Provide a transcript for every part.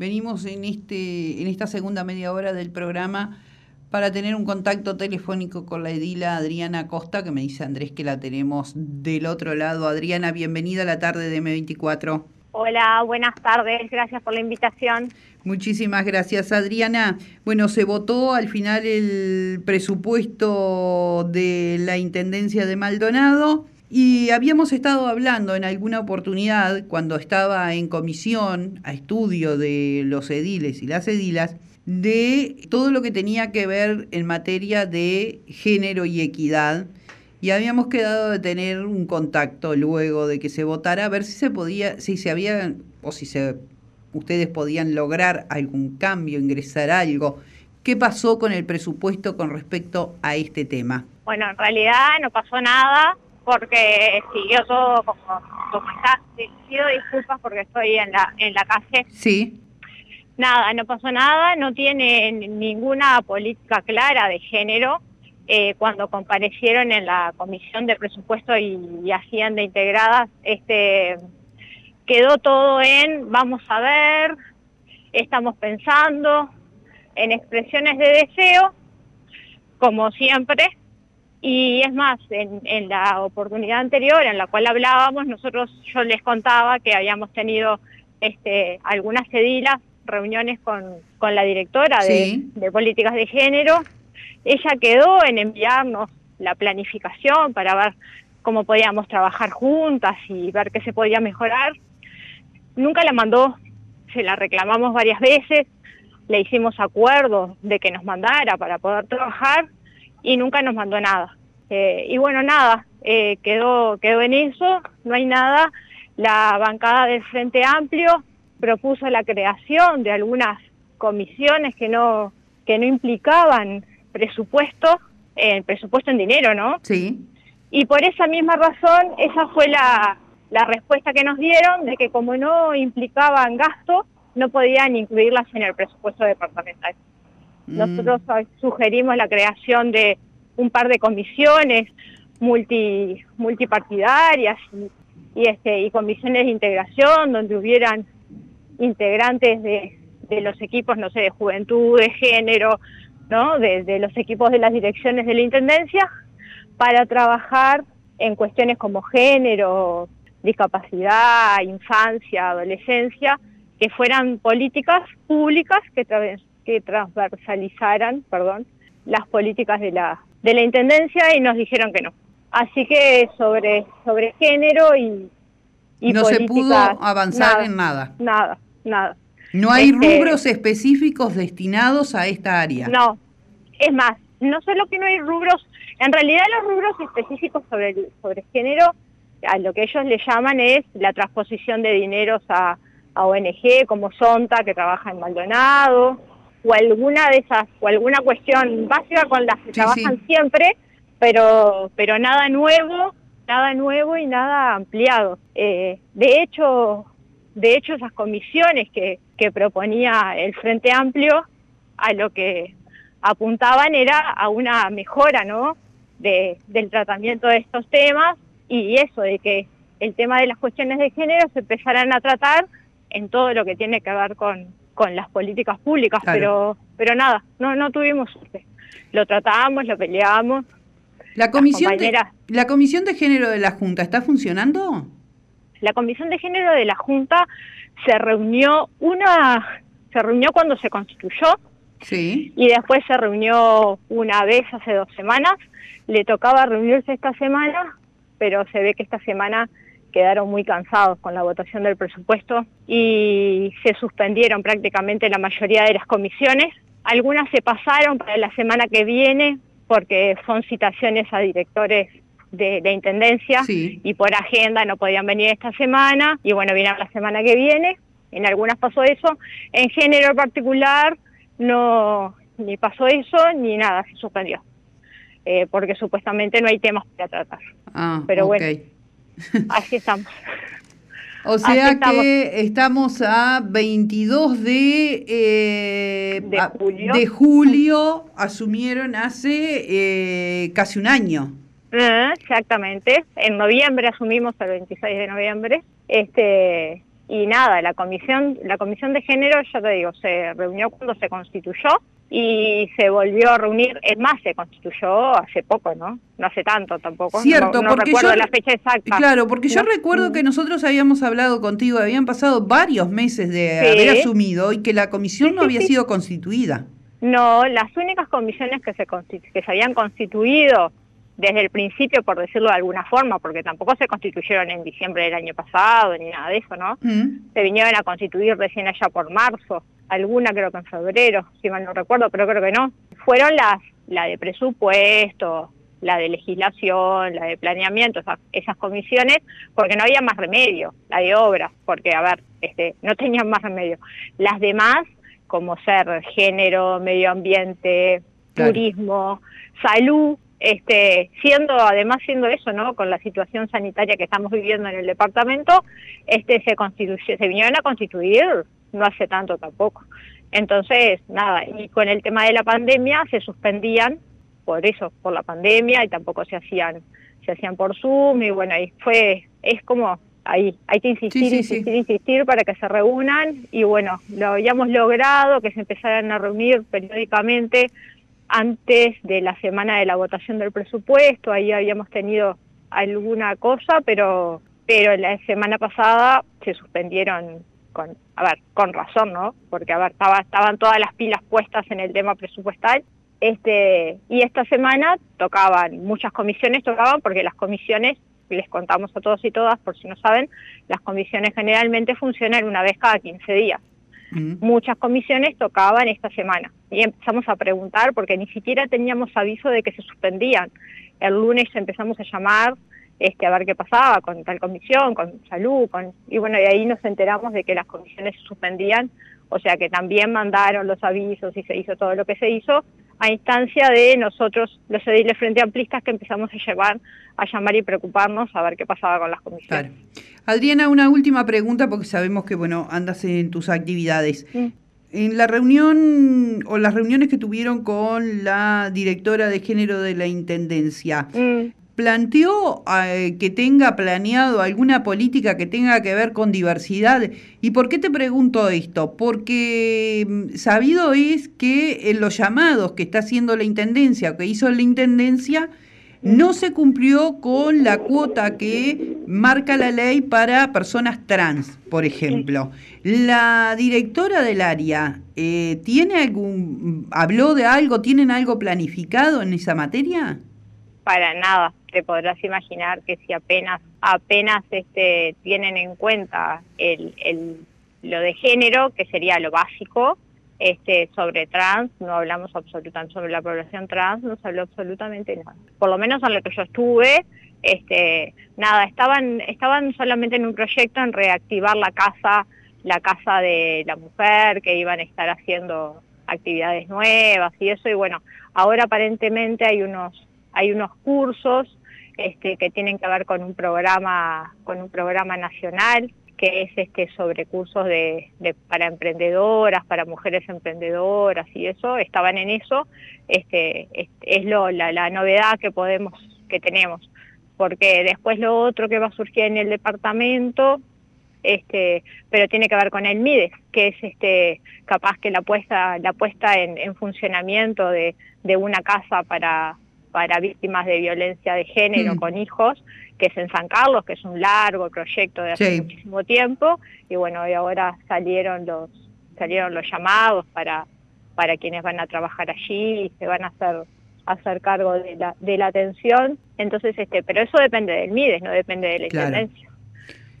venimos en, este, en esta segunda media hora del programa para tener un contacto telefónico con la edila Adriana Costa, que me dice Andrés que la tenemos del otro lado. Adriana, bienvenida a la tarde de M24. Hola, buenas tardes, gracias por la invitación. Muchísimas gracias, Adriana. Bueno, se votó al final el presupuesto de la Intendencia de Maldonado y habíamos estado hablando en alguna oportunidad, cuando estaba en comisión a estudio de los ediles y las edilas, de todo lo que tenía que ver en materia de género y equidad. Y habíamos quedado de tener un contacto luego de que se votara a ver si se podía, si se había o si se ustedes podían lograr algún cambio, ingresar algo. ¿Qué pasó con el presupuesto con respecto a este tema? Bueno, en realidad no pasó nada porque siguió todo como, como está. Pido disculpas porque estoy en la, en la calle. Sí. Nada, no pasó nada, no tiene ninguna política clara de género. Eh, cuando comparecieron en la comisión de presupuesto y, y Hacienda integradas, este, quedó todo en vamos a ver, estamos pensando, en expresiones de deseo, como siempre, y es más, en, la oportunidad anterior en la cual hablábamos, nosotros yo les contaba que habíamos tenido este, algunas cedilas, reuniones con, con la directora de, políticas de género. Ella quedó en enviarnos la planificación para ver cómo podíamos trabajar juntas y ver qué se podía mejorar. Nunca la mandó, se la reclamamos varias veces, le hicimos acuerdos de que nos mandara para poder trabajar y nunca nos mandó nada. Eh, y bueno, nada, eh, quedó, quedó en eso, no hay nada. La bancada del Frente Amplio propuso la creación de algunas comisiones que no, que no implicaban presupuesto, eh, presupuesto en dinero, ¿no? Sí. Y por esa misma razón, esa fue la, la respuesta que nos dieron de que como no implicaban gasto, no podían incluirlas en el presupuesto departamental. Mm. Nosotros sugerimos la creación de un par de comisiones multi, multipartidarias y, este, y comisiones de integración donde hubieran integrantes de, de los equipos, no sé, de juventud, de género, ¿no? De, de, los equipos de las direcciones de la Intendencia, para trabajar en cuestiones como género, discapacidad, infancia, adolescencia, que fueran políticas públicas que, que transversalizaran perdón, las políticas de la, de la Intendencia y nos dijeron que no. Así que sobre, sobre género y, y no se pudo avanzar en nada. Nada, nada. No hay este, rubros específicos destinados a esta área. No, es más, no solo que no hay rubros, en realidad los rubros específicos sobre, sobre género, a lo que ellos le llaman es la transposición de dineros a, a ONG como Sonta, que trabaja en Maldonado, o alguna de esas, o alguna cuestión básica con las que trabajan siempre, pero, pero nada nuevo, nada nuevo y nada ampliado. Eh, de hecho, de hecho esas comisiones que, que proponía el Frente Amplio, a lo que apuntaban era a una mejora, ¿no? De, del tratamiento de estos temas y eso de que el tema de las cuestiones de género se empezaran a tratar en todo lo que tiene que ver con, con las políticas públicas, pero pero nada, no no tuvimos suerte. Lo tratábamos, lo peleábamos. La comisión de, la comisión de género de la Junta está funcionando? La comisión de género de la Junta se reunió una se reunió cuando se constituyó. Sí. Y después se reunió una vez hace dos semanas. Le tocaba reunirse esta semana, pero se ve que esta semana quedaron muy cansados con la votación del presupuesto y se suspendieron prácticamente la mayoría de las comisiones. Algunas se pasaron para la semana que viene porque son citaciones a directores de, la Intendencia y por agenda no podían venir esta semana y bueno, vienen la semana que viene. En algunas pasó eso. En género particular no ni pasó eso ni nada, se suspendió. Eh, porque supuestamente no hay temas para tratar. Ah, Pero bueno, Así estamos. O sea que estamos a 22 de, eh, de, julio. asumieron hace eh, casi un año. Ah, exactamente, en noviembre asumimos el 26 de noviembre, este y nada, la comisión, la comisión de género, ya te digo, se reunió cuando se constituyó y se volvió a reunir, es más, se constituyó hace poco, ¿no? No hace tanto tampoco. Cierto, no, porque recuerdo yo, la fecha exacta. Claro, porque yo recuerdo Mm. que nosotros habíamos hablado contigo, habían pasado varios meses de haber asumido y que la comisión no Sí, había sí. sido constituida. No, las únicas comisiones que se, que se habían constituido desde el principio, por decirlo de alguna forma, porque tampoco se constituyeron en diciembre del año pasado ni nada de eso, ¿no? Mm. Se vinieron a constituir recién allá por marzo, alguna creo que en febrero, si mal no recuerdo, pero creo que no. Fueron las, la de presupuesto, la de legislación, la de planeamiento, esas, esas comisiones, porque no había más remedio, la de obras, porque, a ver, este, no tenían más remedio. Las demás, como ser género, medio ambiente, Claro. turismo, salud, este, siendo, además siendo eso, ¿no? Con la situación sanitaria que estamos viviendo en el departamento, este, se constituye, se vinieron a constituir no hace tanto tampoco. Entonces, nada, y con el tema de la pandemia se suspendían por eso, por la pandemia, y tampoco se hacían, se hacían por Zoom, y bueno, ahí fue, es como ahí, hay que insistir, Sí, sí, insistir, sí. insistir para que se reúnan, y bueno, lo habíamos logrado, que se empezaran a reunir periódicamente antes de la semana de la votación del presupuesto, ahí habíamos tenido alguna cosa, pero pero la semana pasada se suspendieron con, a ver, con razón, ¿no? Porque a ver, estaba, estaban todas las pilas puestas en el tema presupuestal. Este, y esta semana tocaban, muchas comisiones tocaban porque las comisiones, les contamos a todos y todas, por si no saben, las comisiones generalmente funcionan una vez cada 15 días Muchas comisiones tocaban esta semana. Y empezamos a preguntar porque ni siquiera teníamos aviso de que se suspendían. El lunes empezamos a llamar este, a ver qué pasaba con tal comisión, con salud, con, y bueno, y ahí nos enteramos de que las comisiones se suspendían, o sea que también mandaron los avisos y se hizo todo lo que se hizo a instancia de nosotros, los ediles frente amplistas, que empezamos a llevar, a llamar y preocuparnos a ver qué pasaba con las comisiones. Claro. Adriana, una última pregunta porque sabemos que bueno andas en tus actividades. Mm. En la reunión o las reuniones que tuvieron con la directora de género de la Intendencia, Mm. ¿Planteó eh, que tenga planeado alguna política que tenga que ver con diversidad? ¿Y por qué te pregunto esto? Porque mm, sabido es que en los llamados que está haciendo la Intendencia, o que hizo la Intendencia, no se cumplió con la cuota que marca la ley para personas trans, por ejemplo. La directora del área, eh, ¿tiene algún, habló de algo, tienen algo planificado en esa materia? Para nada te podrás imaginar que si apenas apenas este tienen en cuenta el, el lo de género que sería lo básico este sobre trans no hablamos absolutamente sobre la población trans no se habló absolutamente nada. Por lo menos en lo que yo estuve este nada estaban estaban solamente en un proyecto en reactivar la casa la casa de la mujer que iban a estar haciendo actividades nuevas y eso y bueno ahora aparentemente hay unos hay unos cursos este, que tienen que ver con un programa con un programa nacional que es este sobre cursos de, de para emprendedoras para mujeres emprendedoras y eso estaban en eso. Este es, lo la, la novedad que podemos que tenemos. Porque después lo otro que va a surgir en el departamento este pero tiene que ver con el MIDES que es este capaz que la puesta la puesta en, en funcionamiento de, de una casa para para víctimas de violencia de género Mm. con hijos, que es en San Carlos, que es un largo proyecto de hace Sí. muchísimo tiempo, y bueno, y ahora salieron los salieron los llamados para para quienes van a trabajar allí y se van a hacer hacer cargo de la de la atención. Entonces, este, pero eso depende del MIDES, no depende de la Claro. intendencia.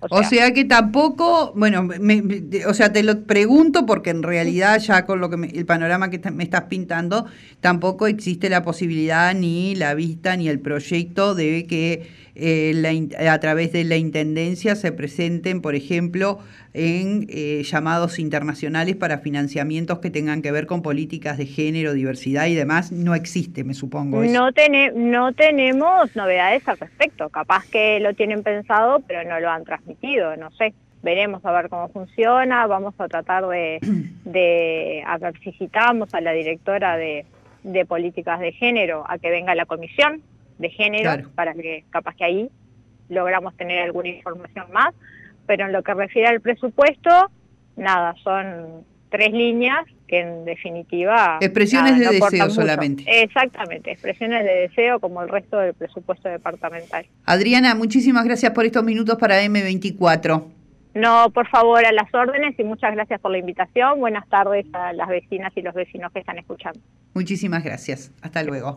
O sea que tampoco, bueno, me- me- o sea, te lo pregunto porque en realidad ya con lo que me- el panorama que me estás pintando, tampoco existe la posibilidad ni la vista ni el proyecto de que eh, la in- a través de la intendencia se presenten, por ejemplo, en eh, llamados internacionales para financiamientos que tengan que ver con políticas de género, diversidad y demás. No existe, me supongo. eso. No, tene- no tenemos novedades al respecto. Capaz que lo tienen pensado, pero no lo han transmitido. No sé. Veremos a ver cómo funciona. Vamos a tratar de, de a ver si citamos a la directora de, de políticas de género a que venga la comisión de género Claro. para que capaz que ahí logramos tener alguna información más. pero en lo que refiere al presupuesto, nada, son tres líneas que en definitiva... Expresiones de deseo solamente. Exactamente, expresiones de deseo como el resto del presupuesto departamental. Adriana, muchísimas gracias por estos minutos para M24. No, por favor, a las órdenes y muchas gracias por la invitación. Buenas tardes a las vecinas y los vecinos que están escuchando. Muchísimas gracias. Hasta luego.